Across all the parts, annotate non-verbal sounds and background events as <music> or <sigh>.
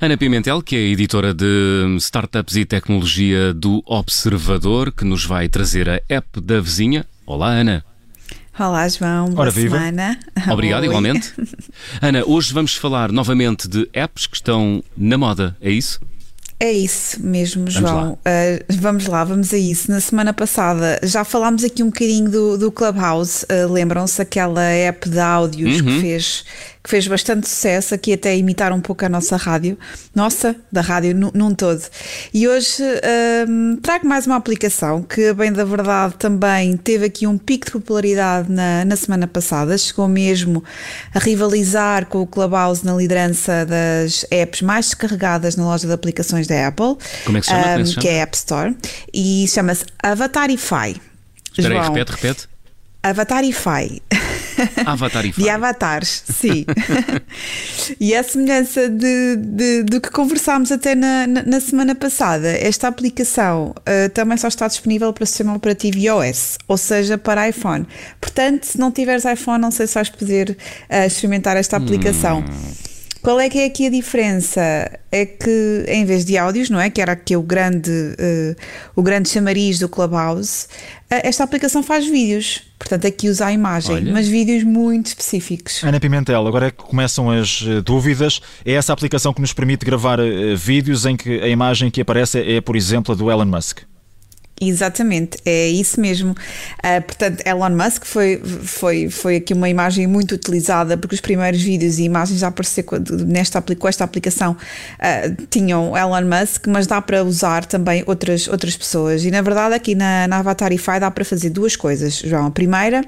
Ana Pimentel, que é editora de Startups e Tecnologia do Observador, que nos vai trazer a app da vizinha. Olá, Ana. Olá, João. Boa Ora, viva. semana. Obrigado, Oi. igualmente. <laughs> Ana, hoje vamos falar novamente de apps que estão na moda, é isso? É isso mesmo, Vamos João. lá. Uh, vamos lá, vamos a isso. Na semana passada já falámos aqui um bocadinho do, do Clubhouse. Uh, Lembram-se aquela app de áudios Uhum. que, fez, que fez bastante sucesso, aqui até imitar um pouco a nossa rádio, nossa, da rádio num, todo. E hoje um, trago mais uma aplicação que, bem da verdade, também teve aqui um pico de popularidade na, na semana passada. Chegou mesmo a rivalizar com o Clubhouse na liderança das apps mais descarregadas na loja de aplicações da Apple. Como é que se chama? Como é que se um, chama? é a App Store. E chama-se Avatarify. Espera aí, João, repete, repete. Avatarify. <laughs> Avatarify. De avatares, sim. <laughs> e a semelhança de, de- do que conversámos até na, na- na semana passada, esta aplicação uh, também só está disponível para o sistema operativo iOS, ou seja, para iPhone. Portanto, se não tiveres iPhone, não sei se vais poder uh, experimentar esta aplicação. Qual é que é aqui a diferença? É que em vez de áudios, não é? Que era aqui o grande, eh, o grande chamariz do Clubhouse, eh, esta aplicação faz vídeos. Portanto, aqui usa a imagem, Olha. mas vídeos muito específicos. Ana Pimentel, agora é que começam as eh, dúvidas. É essa aplicação que nos permite gravar vídeos em que a imagem que aparece é, por exemplo, a do Elon Musk. Exatamente, é isso mesmo. Ah, portanto, Elon Musk foi, foi, foi aqui uma imagem muito utilizada porque os primeiros vídeos e imagens a aparecer nesta, com esta aplicação ah, tinham Elon Musk, mas dá para usar também outras, outras pessoas. E na verdade, aqui na, na Avatarify dá para fazer duas coisas, João. A primeira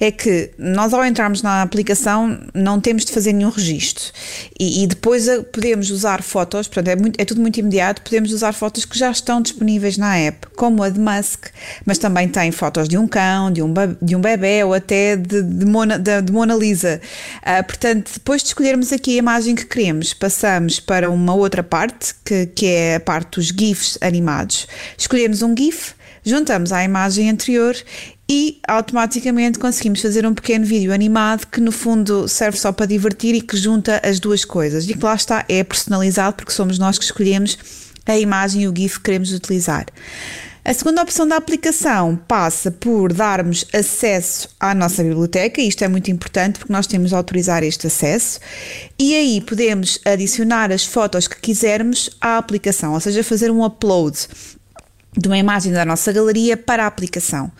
é que nós, ao entrarmos na aplicação, não temos de fazer nenhum registro. E, e depois ah, podemos usar fotos, portanto, é, muito- é tudo muito imediato, podemos usar fotos que já estão disponíveis na app, como a de Musk, mas também tem fotos de um cão, de um, de um bebê ou até de, de Mona, de, de Mona Lisa. Ah, portanto, depois de escolhermos aqui a imagem que queremos, passamos para uma outra parte, que, que é a parte dos GIFs animados. Escolhemos um GIF, juntamos à imagem anterior e automaticamente conseguimos fazer um pequeno vídeo animado que no fundo serve só para divertir e que junta as duas coisas. E que lá está, é personalizado porque somos nós que escolhemos a imagem e o GIF que queremos utilizar. A segunda opção da aplicação passa por darmos acesso à nossa biblioteca, isto é muito importante porque nós temos de autorizar este acesso, e aí podemos adicionar as fotos que quisermos à aplicação, ou seja, fazer um upload de uma imagem da nossa galeria para a aplicação.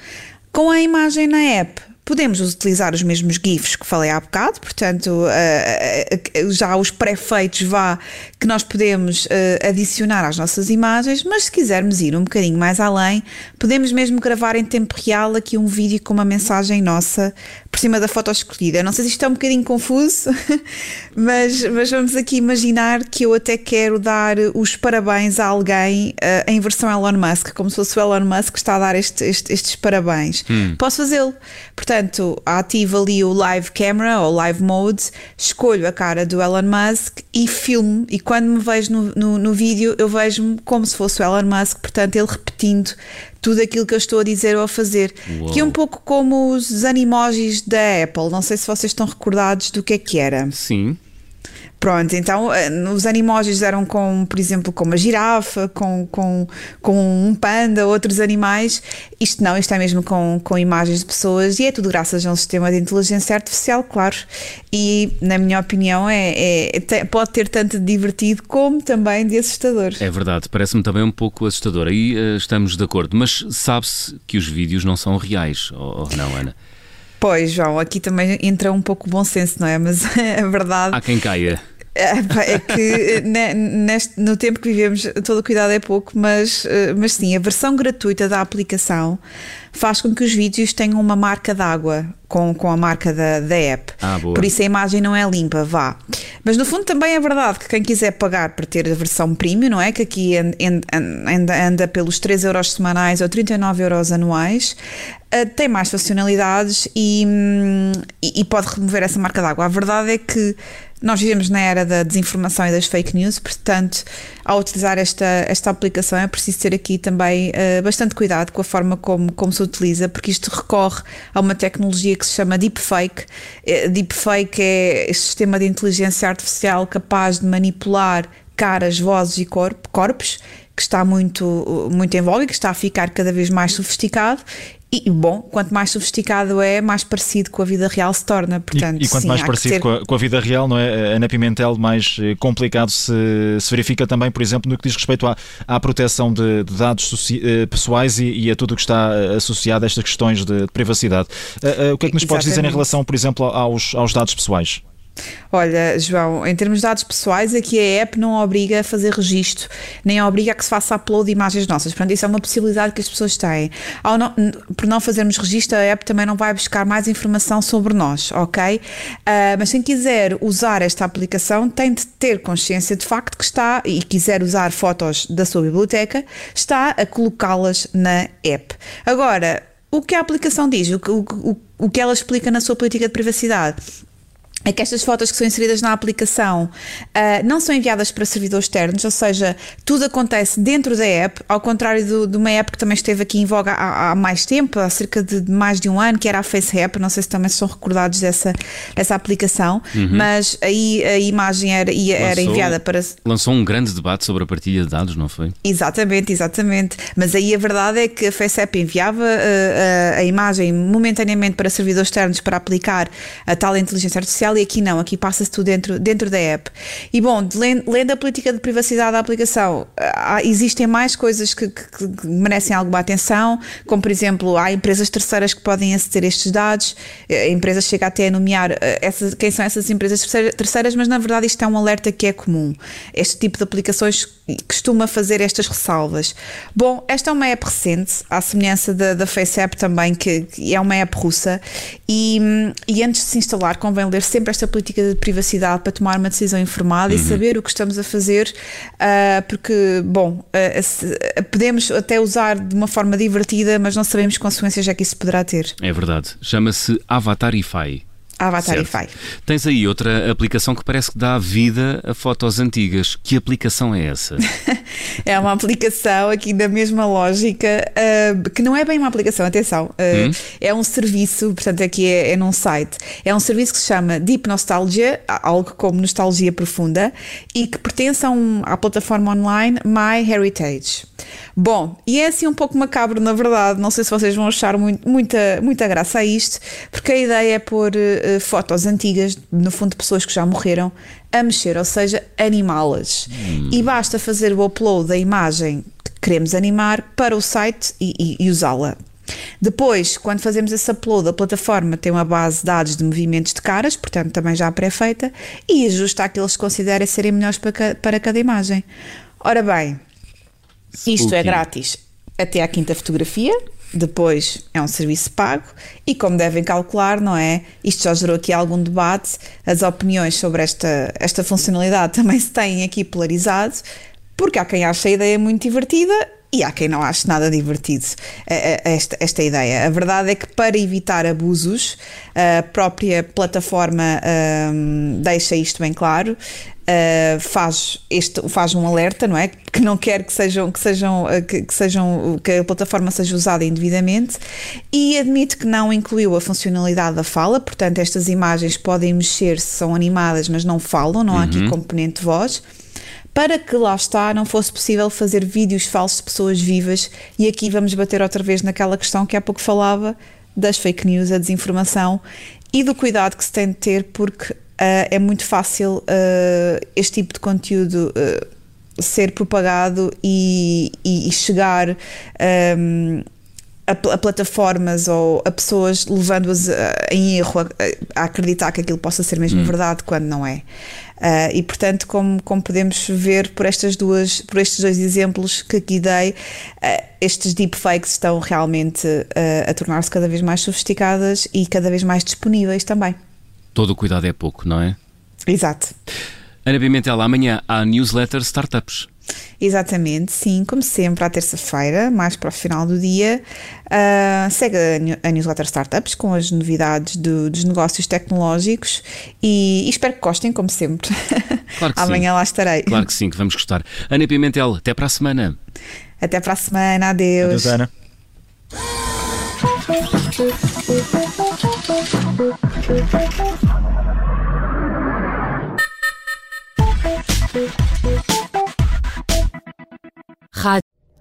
Com a imagem na app, podemos utilizar os mesmos GIFs que falei há bocado, portanto, eh, eh, já os pré-feitos vá que nós podemos eh, adicionar às nossas imagens, mas se quisermos ir um bocadinho mais além, podemos mesmo gravar em tempo real aqui um vídeo com uma mensagem nossa por cima da foto escolhida. Eu Não sei se isto é um bocadinho confuso, <laughs> mas, mas vamos aqui imaginar que eu até quero dar os parabéns a alguém eh, em versão Elon Musk, como se fosse o Elon Musk que está a dar este- este- estes parabéns. Posso fazê-lo. Portanto, ativo ali o live camera ou live mode, escolho a cara do Elon Musk e filmo. E quando me vejo no, no, no vídeo, eu vejo-me como se fosse o Elon Musk, portanto, ele repetindo tudo aquilo que eu estou a dizer ou a fazer. Uau. Que é um pouco como os animojis da Apple. Não sei se vocês estão recordados do que é que era. Sim. Pronto, então eh, os animojis eram com, por exemplo, com uma girafa, com, com, com um panda, outros animais. Isto não, isto é mesmo com, com imagens de pessoas e é tudo graças a um sistema de inteligência artificial, claro. E, na minha opinião, é, é- pode ter tanto de divertido como também de assustador. É verdade, parece-me também um pouco assustador. Aí eh, estamos de acordo, mas sabe-se que os vídeos não são reais, ou, ou não, Ana? Pois, João, aqui também entra um pouco o bom senso, não é? Mas a <laughs> verdade. Há quem caia. É, é que ne- neste, no tempo que vivemos, todo o cuidado é pouco, mas, eh, mas sim, a versão gratuita da aplicação faz com que os vídeos tenham uma marca d'água com, com a marca da, da app. Ah. Por isso a imagem não é limpa, vá. Mas no fundo também é verdade que quem quiser pagar para ter a versão premium, não é? Que aqui an- an- anda, anda pelos 3 euros semanais ou 39 euros anuais, eh, tem mais funcionalidades hum, e, e pode remover essa marca d'água. A verdade é que Nós vivemos na era da desinformação e das fake news, portanto, ao utilizar esta, esta aplicação é preciso ter aqui também uh, bastante cuidado com a forma como, como se utiliza, porque isto recorre a uma tecnologia que se chama Deepfake. Uh, deepfake é este sistema de inteligência artificial capaz de manipular caras, vozes e corp, corpos que está muito, muito em voga e que está a ficar cada vez mais sofisticado e, bom, quanto mais sofisticado é, mais parecido com a vida real se torna. Portanto, e, e quanto sim, mais parecido ter... com, a, com, a, vida real, não é? Ana Pimentel, mais eh, complicado se, se, verifica também, por exemplo, no que diz respeito à, à proteção de, de dados eh, pessoais e, e, a tudo o que está eh, associado a estas questões de, de privacidade. Uh, uh, o que é que nos Exatamente. podes dizer em relação, por exemplo, aos, aos dados pessoais? Olha, João, em termos de dados pessoais, aqui a app não obriga a fazer registro, nem obriga a que se faça upload de imagens nossas. Portanto, isso é uma possibilidade que as pessoas têm. Não, por não fazermos registro, a app também não vai buscar mais informação sobre nós, ok? Uh, mas quem quiser usar esta aplicação tem de ter consciência de facto que está, e quiser usar fotos da sua biblioteca, está a colocá-las na app. Agora, o que a aplicação diz, o, o, o que ela explica na sua política de privacidade é que estas fotos que são inseridas na aplicação uh, não são enviadas para servidores externos, ou seja, tudo acontece dentro da app, ao contrário do, de uma app que também esteve aqui em voga há, há, mais tempo, há cerca de mais de um ano, que era a FaceApp, não sei se também são recordados dessa, dessa aplicação, uhum. mas aí a imagem era, era lançou, enviada para... Lançou um grande debate sobre a partilha de dados, não foi? Exatamente, exatamente, mas aí a verdade é que a FaceApp enviava uh, a, a imagem momentaneamente para servidores externos para aplicar a tal inteligência artificial e aqui não, aqui passa-se tudo dentro, dentro da app. E bom, lendo a política de privacidade da aplicação, há, existem mais coisas que, que, que, merecem alguma atenção, como por exemplo, há empresas terceiras que podem aceder a estes dados, a empresa chega até a nomear eh, quem são essas empresas terceiras, mas na verdade isto é um alerta que é comum. Este tipo de aplicações costuma fazer estas ressalvas. Bom, esta é uma app recente, à semelhança da, da FaceApp também, que, que é uma app russa, e, e antes de se instalar convém ler sempre esta política de privacidade para tomar uma decisão informada uhum. e saber o que estamos a fazer, uh, porque, bom, uh, podemos até usar de uma forma divertida, mas não sabemos que consequências é que isso poderá ter. É verdade. Chama-se Avatarify. Avatarify. Tens aí outra aplicação que parece que dá vida a fotos antigas. Que aplicação é essa? <laughs> é uma aplicação aqui da mesma lógica, uh, que não é bem uma aplicação, atenção. Uh, hum? É um serviço, portanto, aqui é, é num site. É um serviço que se chama Deep Nostalgia, algo como nostalgia profunda, e que pertence a um, à plataforma online My Heritage. Bom, e é assim um pouco macabro, na verdade. Não sei se vocês vão achar muito, muita, muita graça a isto, porque a ideia é pôr uh, fotos antigas, no fundo, de pessoas que já morreram, a mexer, ou seja, animá-las. Hum. E basta fazer o upload da imagem que queremos animar para o site e, e, e usá-la. Depois, quando fazemos esse upload, a plataforma tem uma base de dados de movimentos de caras, portanto também já pré-feita, e ajusta aqueles que considera serem melhores para, para cada imagem. Ora bem, isto é grátis até à quinta fotografia, depois é um serviço pago e, como devem calcular, não é? Isto já gerou aqui algum debate. As opiniões sobre esta, esta funcionalidade <laughs> também se têm aqui polarizado, porque há quem ache a ideia muito divertida e há quem não ache nada divertido esta, esta ideia. A verdade é que, para evitar abusos, a própria plataforma um, deixa isto bem claro. Uh, faz, este, faz um alerta, não é? Que não quer que sejam, que sejam, que, que, sejam, que a plataforma seja usada indevidamente e admite que não incluiu a funcionalidade da fala, portanto, estas imagens podem mexer se são animadas, mas não falam, não há aqui uhum. componente voz para que lá está não fosse possível fazer vídeos falsos de pessoas vivas. E aqui vamos bater outra vez naquela questão que há pouco falava das fake news, a desinformação e do cuidado que se tem de ter, porque uh, é muito fácil uh, este tipo de conteúdo. Uh, ser propagado e, e, e chegar um, a, a, plataformas ou a pessoas levando-as em erro a, a, acreditar que aquilo possa ser mesmo hum. verdade quando não é. Uh, e portanto, como, como podemos ver por estas duas, por estes dois exemplos que aqui dei, uh, estes deepfakes estão realmente uh, a tornar-se cada vez mais sofisticadas e cada vez mais disponíveis também. Todo o cuidado é pouco, não é? Exato. Ana Pimentel, amanhã há newsletter Startups. Exatamente, sim, como sempre, à terça-feira, mais para o final do dia. Uh, segue a, newsletter Startups com as novidades do, dos negócios tecnológicos e, e, espero que gostem, como sempre. Claro que <laughs> Amanhã sim. lá estarei. Claro que sim, que vamos gostar. Ana Pimentel, até para a semana. Até para a semana, adeus. Adeus, Ana. Rádio.